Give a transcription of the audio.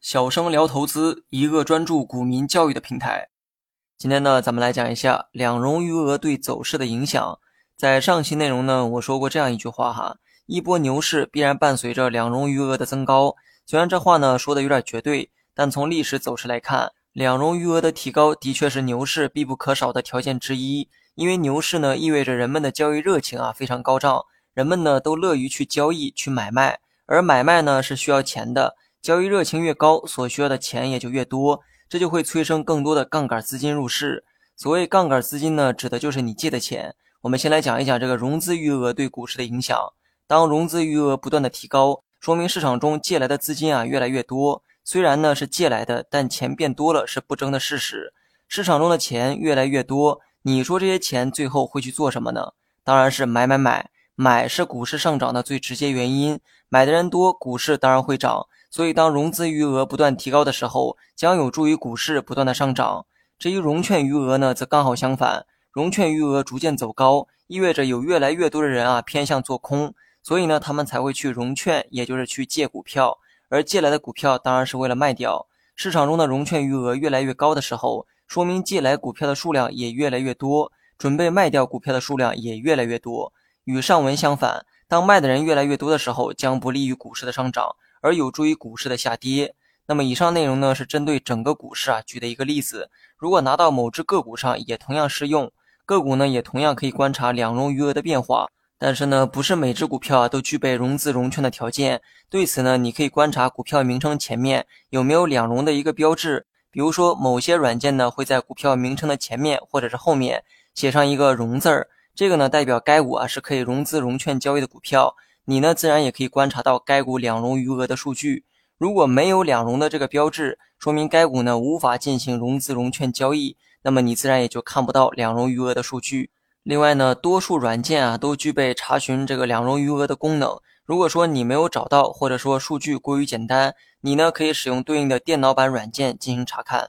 小生聊投资，一个专注股民教育的平台。今天呢，咱们来讲一下两融余额对走势的影响。在上期内容呢，我说过这样一句话哈：一波牛市必然伴随着两融余额的增高。虽然这话呢说的有点绝对，但从历史走势来看，两融余额的提高的确是牛市必不可少的条件之一。因为牛市呢，意味着人们的交易热情啊非常高涨，人们呢都乐于去交易、去买卖，而买卖呢是需要钱的，交易热情越高，所需要的钱也就越多。这就会催生更多的杠杆资金入市。所谓杠杆资金呢，指的就是你借的钱。我们先来讲一讲这个融资余额对股市的影响。当融资余额不断的提高，说明市场中借来的资金啊越来越多。虽然呢是借来的，但钱变多了是不争的事实。市场中的钱越来越多，你说这些钱最后会去做什么呢？当然是买买买。买是股市上涨的最直接原因，买的人多，股市当然会涨。所以，当融资余额不断提高的时候，将有助于股市不断的上涨。至于融券余额呢，则刚好相反，融券余额逐渐走高，意味着有越来越多的人啊偏向做空，所以呢，他们才会去融券，也就是去借股票。而借来的股票当然是为了卖掉。市场中的融券余额越来越高的时候，说明借来股票的数量也越来越多，准备卖掉股票的数量也越来越多。与上文相反，当卖的人越来越多的时候，将不利于股市的上涨，而有助于股市的下跌。那么以上内容呢，是针对整个股市啊举的一个例子。如果拿到某只个股上，也同样适用。个股呢，也同样可以观察两融余额的变化。但是呢，不是每只股票啊都具备融资融券的条件。对此呢，你可以观察股票名称前面有没有两融的一个标志。比如说，某些软件呢会在股票名称的前面或者是后面写上一个融字儿。这个呢，代表该股啊是可以融资融券交易的股票，你呢自然也可以观察到该股两融余额的数据。如果没有两融的这个标志，说明该股呢无法进行融资融券交易，那么你自然也就看不到两融余额的数据。另外呢，多数软件啊都具备查询这个两融余额的功能。如果说你没有找到，或者说数据过于简单，你呢可以使用对应的电脑版软件进行查看。